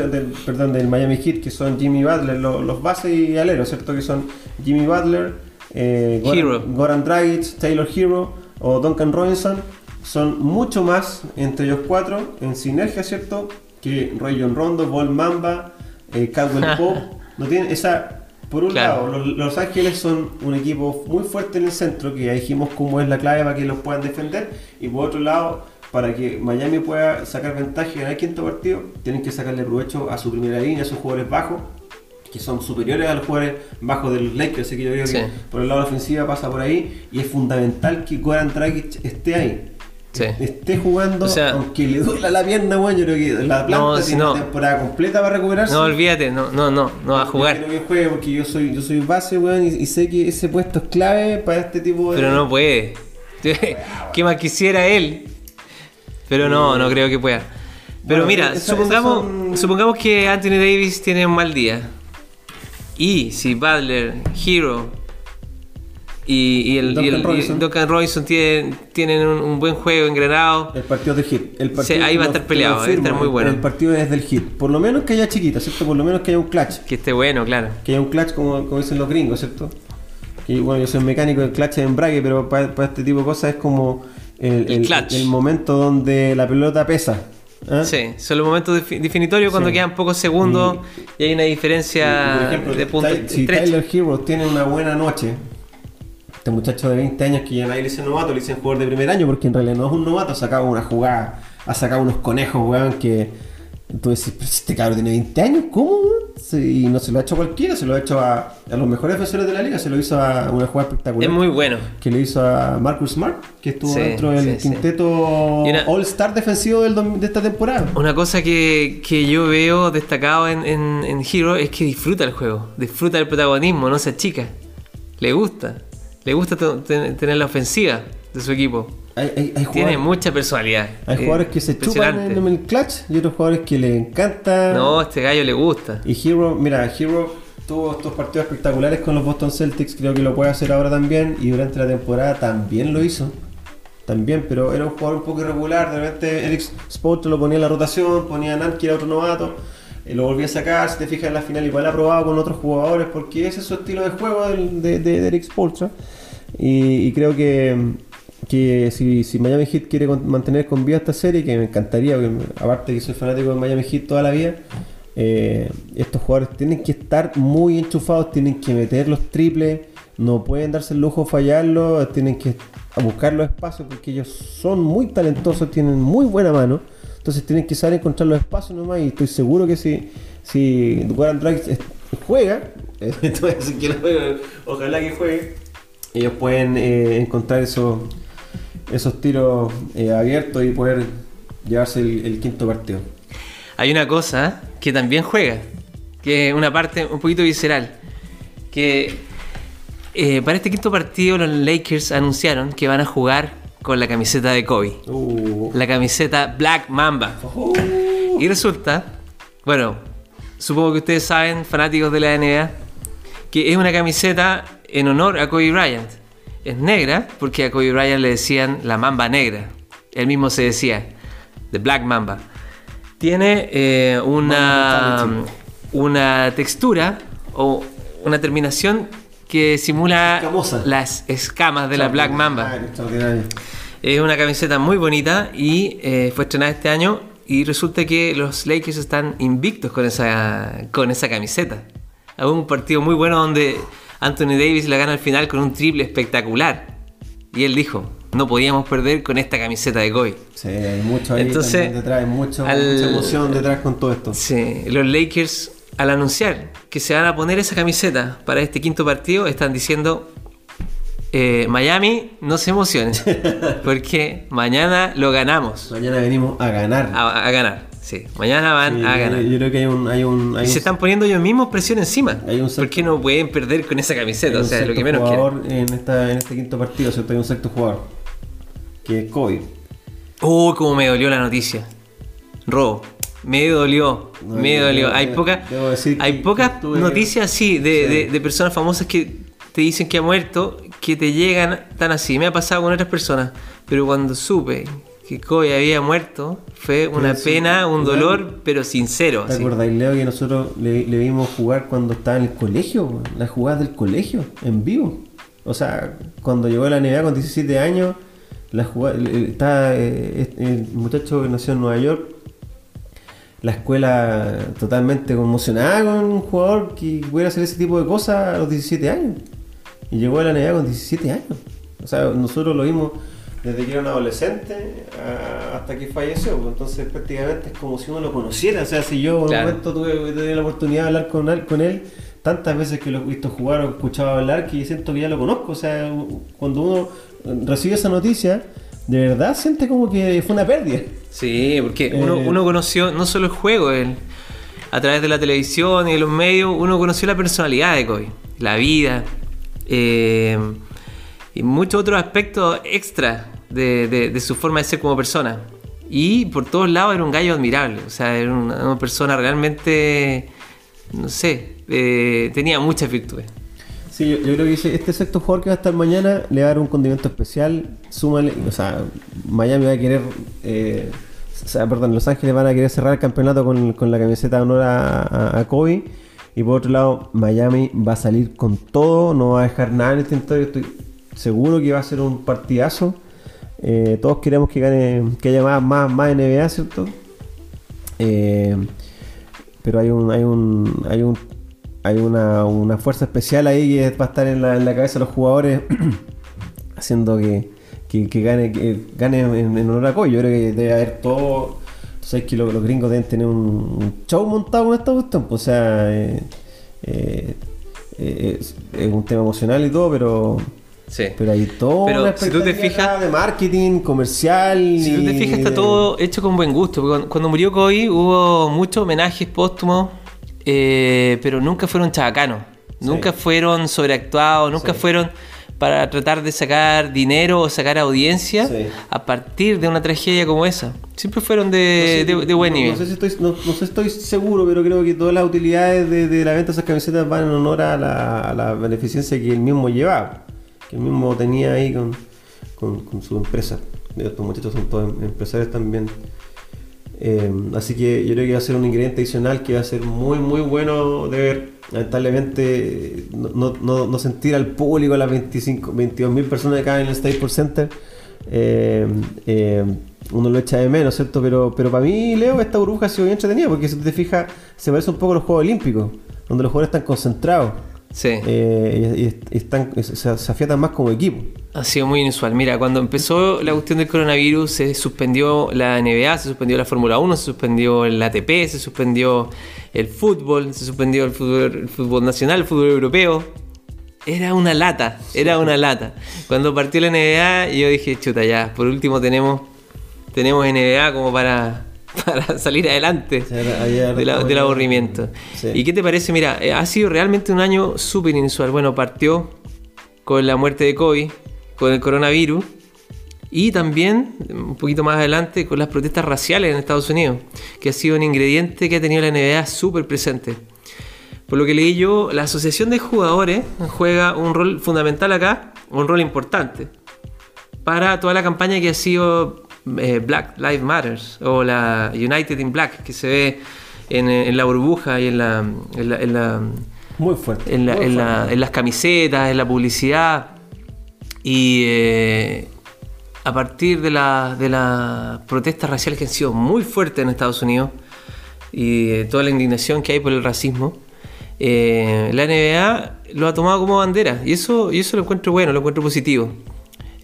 perdón, del Miami Heat, que son Jimmy Butler, los, bases y aleros, ¿cierto? Que son Jimmy Butler, eh, Goran, Dragic, Taylor Hero o Duncan Robinson, son mucho más entre ellos cuatro en sinergia, ¿cierto? Que Rayon Rondo, Ball Mamba eh, Caldwell no tienen esa. Por un lado, los, Ángeles son un equipo muy fuerte en el centro, que ya dijimos cómo es la clave para que los puedan defender, y por otro lado, para que Miami pueda sacar ventaja y ganar el quinto partido, tienen que sacarle provecho a su primera línea, a sus jugadores bajos, que son superiores a los jugadores bajos de los Lakers, así que yo creo que por el lado de la ofensiva pasa por ahí, y es fundamental que Goran Dragic esté ahí esté jugando, aunque le duela la pierna, weón, yo creo que la planta tiene una temporada completa para recuperarse. No, olvídate, no, no, no, no va a jugar. Yo creo que juegue porque yo soy, yo soy base, weón, y, sé que ese puesto es clave para este tipo de. Pero no puede. ¿Qué más quisiera él? Pero no, no creo que pueda. Pero mira, supongamos, supongamos que Anthony Davis tiene un mal día. Y si Butler, Hero, y, el, Duncan, Robinson. tienen, un, buen juego engranado. El partido de hit. El ahí va a estar peleado, va a estar muy bueno. El partido es del hit. Por lo menos que haya chiquita, ¿cierto? Por lo menos que haya un clutch. Que esté bueno, claro. Que haya un clutch como, como dicen los gringos, ¿cierto? que bueno, yo soy mecánico de clutch de embrague, pero para, este tipo de cosas es como el, el, momento donde la pelota pesa. ¿eh? Sí, son los momentos definitorios cuando quedan pocos segundos y, hay una diferencia de puntos. Si Tyler Hero tiene una buena noche, este muchacho de 20 años que ya nadie le dice novato, le dicen jugador de primer año porque en realidad no es un novato, ha sacado una jugada, ha sacado unos conejos, weón, que tú decís, pero este cabrón tiene 20 años, ¿cómo? y no se lo ha hecho cualquiera, se lo ha hecho a, los mejores defensores de la liga, se lo hizo a una jugada espectacular. Es muy bueno. Que le hizo a Marcus Smart, que estuvo dentro del quinteto All-Star defensivo de esta temporada. Una cosa que, yo veo destacado en, en, Hero es que disfruta el juego, disfruta el protagonismo, no se achica. Le gusta, le gusta tener la ofensiva de su equipo. Tiene mucha personalidad. Hay jugadores que se chupan en el clutch y otros jugadores que le encanta. No, a este gallo le gusta. Y Hero, mira, Hero tuvo estos partidos espectaculares con los Boston Celtics, creo que lo puede hacer ahora también. Y durante la temporada también lo hizo. También, pero era un jugador un poco irregular. De repente Eric Sport lo ponía en la rotación, ponía a Nan, que era otro novato. Y lo volvía a sacar, si te fijas en la final, igual ha probado con otros jugadores, porque ese es su estilo de juego de, de, Eric Sport. Y creo que que si, si, Miami Heat quiere mantener con vida esta serie, que me encantaría, aparte que soy fanático de Miami Heat toda la vida, eh, estos jugadores tienen que estar muy enchufados, tienen que meter los triples, no pueden darse el lujo de fallarlo, tienen que buscar los espacios porque ellos son muy talentosos, tienen muy buena mano, entonces tienen que saber encontrar los espacios nomás y estoy seguro que si, si Warren Drake juega, ojalá que juegue, ellos pueden eh, encontrar eso esos tiros eh, abiertos y poder llevarse el, quinto partido. Hay una cosa que también juega, que es una parte un poquito visceral, que eh, para este quinto partido los Lakers anunciaron que van a jugar con la camiseta de Kobe, uh. la camiseta Black Mamba. Uh. Y resulta, bueno, supongo que ustedes saben, fanáticos de la NBA, que es una camiseta en honor a Kobe Bryant es negra porque a Kobe Bryant le decían la mamba negra. Él mismo se decía, The Black Mamba. Tiene eh, una, una textura o una terminación que simula las escamas de la Black Mamba. Ah, es una camiseta muy bonita y eh, fue estrenada este año y resulta que los Lakers están invictos con esa, con esa camiseta. Hubo un partido muy bueno donde Anthony Davis la gana al final con un triple espectacular. Y él dijo, no podíamos perder con esta camiseta de Kobe. Sí, hay mucho ahí Entonces, detrás, mucha emoción detrás con todo esto. Sí, los Lakers al anunciar que se van a poner esa camiseta para este quinto partido, están diciendo, eh, Miami, no se emocionen, porque mañana lo ganamos. Mañana venimos a ganar. a ganar. Sí, mañana van a ganar. Yo creo que hay un. Hay un y se están poniendo ellos mismos presión encima. Hay un ¿Por qué no pueden perder con esa camiseta? O sea, lo que menos jugador En, esta, en este quinto partido, ¿cierto? Hay un sexto jugador. Que es Kobe. Uy, cómo me dolió la noticia. Robo. Me dolió, me dolió. Hay, poca, hay pocas noticias así de, de, de personas famosas que te dicen que ha muerto, que te llegan tan así. Me ha pasado con otras personas. Pero cuando supe que Kobe había muerto, fue una pena, un dolor, pero sincero. ¿Te acordáis, Leo, que nosotros le, vimos jugar cuando estaba en el colegio? Las jugadas del colegio, en vivo. O sea, cuando llegó a la NBA con 17 años, la jugada, está, eh, el muchacho que nació en Nueva York, la escuela totalmente conmocionada con un jugador que pudiera hacer ese tipo de cosas a los 17 años. Y llegó a la NBA con 17 años. O sea, nosotros lo vimos desde que era un adolescente hasta que falleció. Pues, entonces prácticamente es como si uno lo conociera. O sea, si yo en un momento tuve, la oportunidad de hablar con él, con él, tantas veces que lo he visto jugar o escuchado hablar, que siento que ya lo conozco. O sea, cuando uno recibe esa noticia, de verdad siente como que fue una pérdida. Sí, porque uno, eh, uno conoció no solo el juego, él, a través de la televisión y de los medios, uno conoció la personalidad de Kobe, la vida. Eh, y muchos otros aspectos extra de, su forma de ser como persona. Y por todos lados era un gallo admirable, o sea, era una, persona realmente, no sé, eh, tenía muchas virtudes. Sí, yo, creo que este sexto jugador que va a estar mañana le va a dar un condimento especial, súmale, o sea, Miami va a querer, eh, o sea, perdón, Los Ángeles van a querer cerrar el campeonato con, la camiseta de honor a, Kobe Y por otro lado, Miami va a salir con todo, no va a dejar nada en este historia. Estoy seguro que va a ser un partidazo. Eh, todos queremos que gane, que haya más, más, NBA, ¿cierto? Eh, pero hay un, hay un, hay un, hay una, fuerza especial ahí que va a estar en la, cabeza de los jugadores, haciendo que, gane, que gane en, honor a Coy. Yo creo que debe haber todo sabes que los, gringos deben tener un, show montado con esta cuestión. Pues, o sea, eh, es, un tema emocional y todo, pero. Sí. Pero hay todo pero si tú te fijas de marketing, comercial. Si tú te fijas, está todo hecho con buen gusto. Cuando, murió Kobe hubo muchos homenajes póstumos, pero nunca fueron chabacanos. Nunca fueron sobreactuados, nunca fueron para tratar de sacar dinero o sacar audiencia a partir de una tragedia como esa. Siempre fueron de, de, buen nivel. No sé si estoy, no, sé estoy seguro, pero creo que todas las utilidades de, la venta de esas camisetas van en honor a la, a la beneficencia que él mismo llevaba, que él mismo tenía ahí con, con, su empresa. Estos muchachos son todos em, empresarios también. Eh, así que yo creo que va a ser un ingrediente adicional que va a ser muy, muy bueno de ver lamentablemente no, no, no, sentir al público, a las 25, 22 mil personas que caen en el Staples Center, eh, uno lo echa de menos, ¿cierto? Pero, pero para mí, Leo, esta burbuja ha sido bien entretenida porque si te fijas, se parece un poco a los Juegos Olímpicos, donde los jugadores están concentrados. Sí. Eh, y, están, se, se, afiatan más como equipo. Ha sido muy inusual. Mira, cuando empezó la cuestión del coronavirus, se suspendió la NBA, se suspendió la Fórmula 1, se suspendió el ATP, se suspendió el fútbol, se suspendió el fútbol, fútbol nacional, el fútbol europeo. Era una lata, era una lata. Cuando partió la NBA, yo dije, chuta, ya, por último tenemos, tenemos NBA como para, para salir adelante del aburrimiento. ¿Y qué te parece? Mira, eh, ha sido realmente un año súper inusual. Bueno, partió con la muerte de Kobe, con el coronavirus y también, un poquito más adelante, con las protestas raciales en Estados Unidos, que ha sido un ingrediente que ha tenido la NBA súper presente. Por lo que leí yo, la asociación de jugadores juega un rol fundamental acá, un rol importante, para toda la campaña que ha sido eh, Black Lives Matter o la United in Black, que se ve en, la burbuja y en la, en la, muy fuerte, en, las camisetas, en la publicidad. Y, eh, a partir de, las la protestas raciales que han sido muy fuertes en Estados Unidos y toda la indignación que hay por el racismo, eh, la NBA lo ha tomado como bandera y eso, y eso lo encuentro bueno, lo encuentro positivo.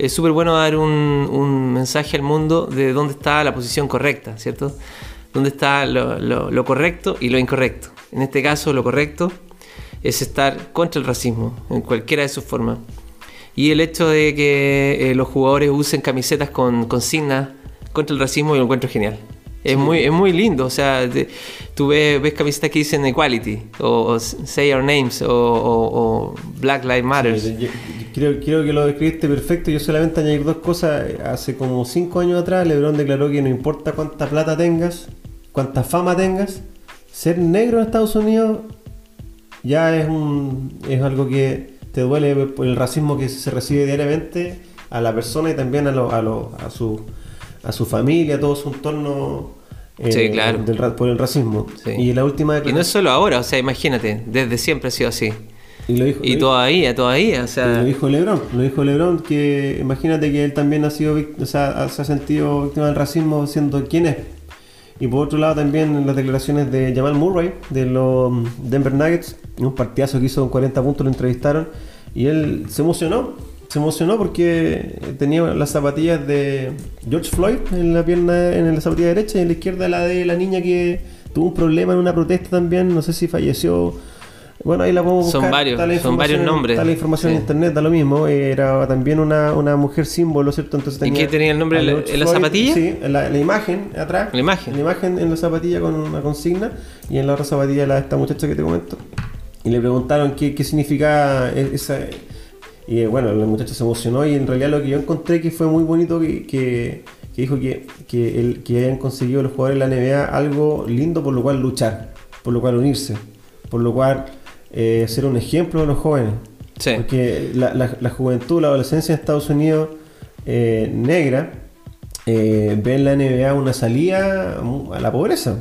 Es súper bueno dar un, mensaje al mundo de dónde está la posición correcta, ¿cierto? Dónde está lo correcto y lo incorrecto. En este caso, lo correcto es estar contra el racismo, en cualquiera de sus formas. Y el hecho de que eh, los jugadores usen camisetas con consignas contra el racismo, yo lo encuentro genial. Es, muy, es muy lindo, o sea, tú ves, ves, camisetas que dicen equality, o, say our names, o, Black Lives Matter. Creo, que lo describiste perfecto. Yo solamente añadir dos cosas. Hace como cinco años atrás, LeBron declaró que no importa cuánta plata tengas, cuánta fama tengas, ser negro en Estados Unidos ya es, un, es algo que te duele por el racismo que se recibe diariamente a la persona y también a, a, su, a su familia, a todo su entorno. Eh, claro. por el racismo. Y la última Y no es solo ahora, o sea, imagínate, desde siempre ha sido así. Y, lo dijo, y todavía, todavía, o sea... Lo dijo Lebron, lo dijo Lebron, que imagínate que él también ha sido, o sea, se ha sentido víctima del racismo siendo quien es. Y por otro lado también las declaraciones de Jamal Murray, de los Denver Nuggets, un partidazo que hizo con 40 puntos, lo entrevistaron y él se emocionó, se emocionó porque tenía las zapatillas de George Floyd en la pierna, en la zapatilla derecha y en la izquierda la de la niña que tuvo un problema en una protesta también, no sé si falleció. Bueno, ahí la podemos buscar. Son varios, son varios nombres. Está la información en internet, da lo mismo. Era también una, una mujer símbolo, ¿cierto? Entonces tenía ¿Y qué tenía el nombre en la zapatilla? Sí, en la, imagen atrás. La imagen. La imagen en la zapatilla con una consigna y en la otra zapatilla la esta muchacha que te comento. Y le preguntaron qué, qué significaba esa... Y eh, bueno, el muchacho se emocionó y en realidad lo que yo encontré que fue muy bonito que, que, dijo que, que, el, que hayan conseguido los jugadores de la NBA algo lindo por lo cual luchar, por lo cual unirse, por lo cual eh, ser un ejemplo de los jóvenes. Porque la, la, juventud, la adolescencia en Estados Unidos eh, negra ve en la NBA una salida a la pobreza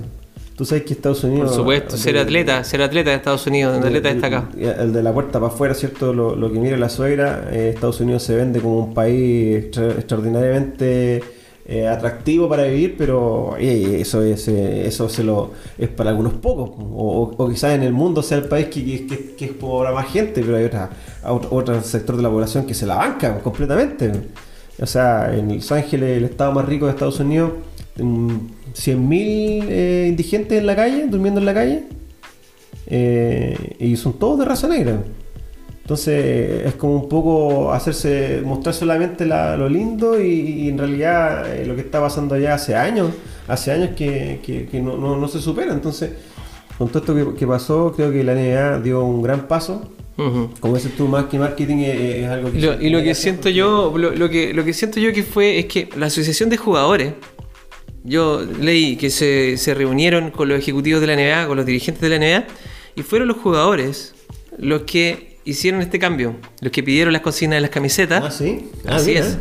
Tú sabes que Estados Unidos. Por supuesto, ser atleta, ser atleta de Estados Unidos, un atleta destacado. El de la puerta para afuera, ¿cierto? Lo, que mira la suegra, eh, Estados Unidos se vende como un país extraordinariamente eh, atractivo para vivir, pero eso es eh, eso se lo es para algunos pocos. O, quizás en el mundo sea el país que, que, es para más gente, pero hay otra, otro sector de la población que se la banca completamente. O sea, en Los Ángeles, el estado más rico de Estados Unidos 100.000 eh, indigentes en la calle, durmiendo en la calle, eh, y son todos de raza negra. Entonces es como un poco hacerse, mostrar solamente lo lindo y, en realidad eh, lo que está pasando allá hace años, hace años que, no, se supera. Entonces, con todo esto que, pasó, creo que la NBA dio un gran paso. Como dices tú, más que marketing es, algo que... y lo que siento yo, lo, que, lo que siento yo que fue es que la asociación de jugadores yo leí que se, se, reunieron con los ejecutivos de la NBA, con los dirigentes de la NBA, y fueron los jugadores los que hicieron este cambio, los que pidieron las cocinas de las camisetas. Ah, sí. Ah, Así es.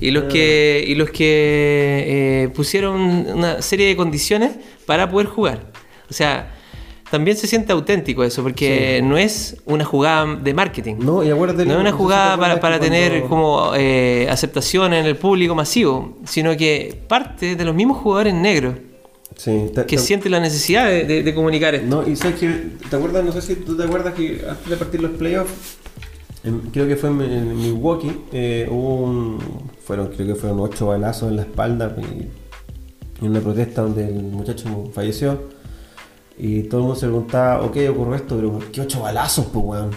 Y los que, y los que eh, pusieron una serie de condiciones para poder jugar. O sea, también se siente auténtico eso, porque no es una jugada de marketing. No, y acuérdate, no es una jugada para, para tener como eh, aceptación en el público masivo, sino que parte de los mismos jugadores negros. Que sienten la necesidad de, comunicar esto. No, y sabes que, ¿te acuerdas? No sé si tú te acuerdas que antes de partir los playoffs, creo que fue en, Milwaukee, eh, hubo un, fueron, creo que fueron ocho balazos en la espalda y, una protesta donde el muchacho falleció. Y todo el mundo se preguntaba, ok, ocurrió esto, pero ¿por qué ocho balazos, pues, weón?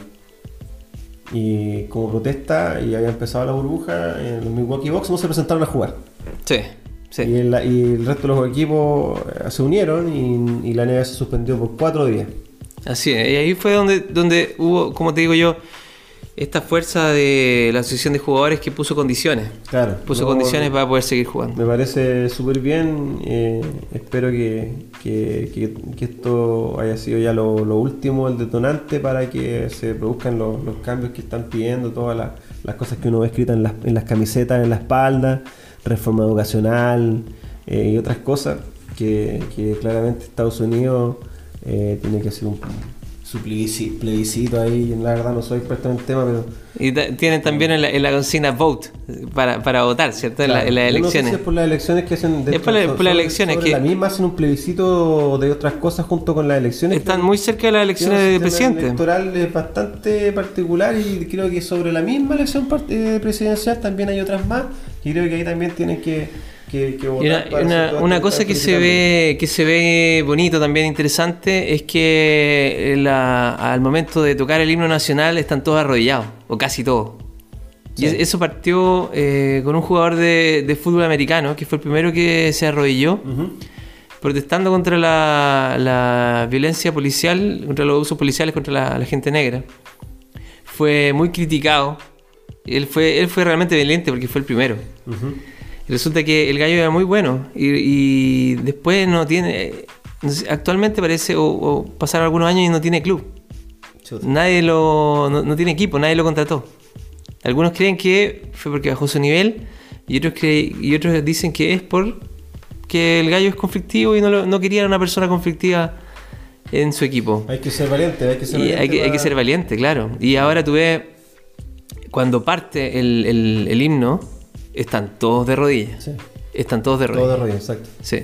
Y como protesta, y había empezado la burbuja, en los Milwaukee Bucks no se presentaron a jugar. Sí, sí. Y el, y el resto de los equipos eh, se unieron y, la NBA se suspendió por cuatro días. Así es, y ahí fue donde, donde hubo, como te digo yo, esta fuerza de la asociación de jugadores que puso condiciones. Claro. Puso condiciones para poder seguir jugando. Me parece súper bien. Eh, espero que, que, esto haya sido ya lo, último, el detonante para que se produzcan los, cambios que están pidiendo, todas las, cosas que uno ve escritas en las, en las camisetas, en la espalda, reforma educacional eh, y otras cosas que, claramente Estados Unidos eh, tiene que hacer un su plebiscito ahí, la verdad no soy experto en el tema, pero... Y tienen también en la, en la, consigna vote para, para votar, ¿cierto? En, las elecciones. No sé es por las elecciones que hacen... es por, las elecciones que... La misma hacen un plebiscito de otras cosas junto con las elecciones. Están muy cerca de las elecciones de presidente. El electoral es bastante particular y creo que sobre la misma elección eh, presidencial también hay otras más y creo que ahí también tienen que una, cosa que se ve que se ve bonito también interesante es que al momento de tocar el himno nacional están todos arrodillados o casi todos. Y eso partió eh, con un jugador de, fútbol americano que fue el primero que se arrodilló protestando contra la, violencia policial contra los usos policiales contra la, gente negra. Fue muy criticado. Él fue él fue realmente valiente porque fue el primero resulta que el gallo era muy bueno y, después no tiene. Actualmente parece, o, pasaron algunos años y no tiene club. Nadie lo. No, tiene equipo, nadie lo contrató. Algunos creen que fue porque bajó su nivel y otros, y otros dicen que es por que el gallo es conflictivo y no, no quería una persona conflictiva en su equipo. Hay que ser valiente, hay que ser valiente. Hay que, ser valiente, claro. Y ahora tú ves, cuando parte el himno, están todos de rodillas. Están todos de rodillas. Todos de rodillas, exacto. Sí.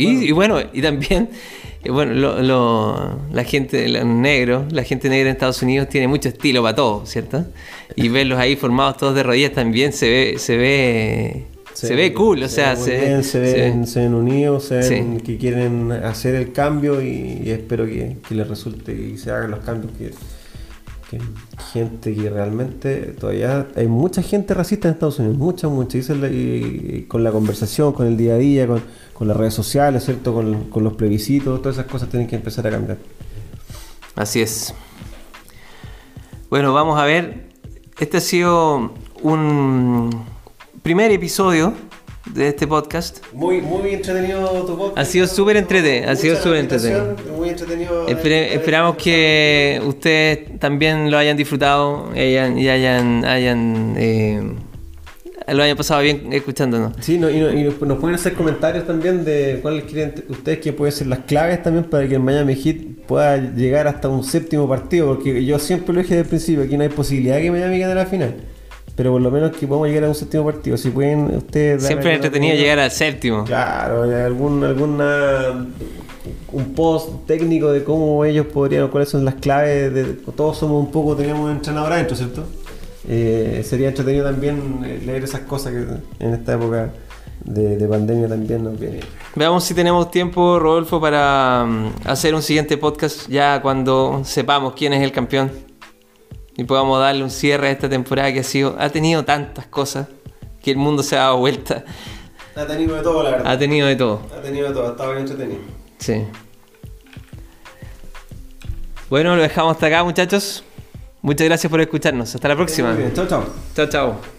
Y bueno, y, también, eh, bueno, la gente, los negros, la gente negra en Estados Unidos tiene mucho estilo para todo, ¿cierto? Y verlos ahí formados todos de rodillas también se ve, se ve, se, ve cool, o sea, se, se, ven, se, ven, unidos, se ven que quieren hacer el cambio y, espero que, que les resulte y se hagan los cambios que gente que realmente todavía hay mucha gente racista en Estados Unidos, mucha, mucha, y, con la conversación, con el día a día, con, las redes sociales, ¿cierto? Con, los plebiscitos, todas esas cosas tienen que empezar a cambiar. Así es. Bueno, vamos a ver. Este ha sido un primer episodio de este podcast. Muy, muy entretenido tu podcast. Ha sido súper entretenido. Ha sido súper entretenido. Muy entretenido. esperamos que ustedes también lo hayan disfrutado y hayan, hayan, hayan eh, lo hayan pasado bien escuchándonos. Sí, y, nos pueden hacer comentarios también de cuáles quieren ustedes que pueden ser las claves también para que el Miami Heat pueda llegar hasta un séptimo partido, porque yo siempre lo dije desde el principio, aquí no hay posibilidad de que Miami gane la final. Pero por lo menos que podamos llegar a un séptimo partido. Si pueden ustedes... Siempre entretenido llegar al séptimo. Claro, algún, alguna un post técnico de cómo ellos podrían, cuáles son las claves. De, todos somos un poco, tenemos entrenador adentro, ¿cierto? Eh, sería entretenido también eh, leer esas cosas que en esta época de, pandemia también nos viene. Veamos si tenemos tiempo, Rodolfo, para mm, hacer un siguiente podcast ya cuando sepamos quién es el campeón y podamos darle un cierre a esta temporada que ha sido, ha tenido tantas cosas que el mundo se ha dado vuelta. Ha tenido de todo, la verdad. Ha tenido de todo. Ha tenido de todo, ha estado bien entretenido. Sí. Bueno, lo dejamos hasta acá, muchachos. Muchas gracias por escucharnos. Hasta la próxima. Chao, chao. Chao, chao.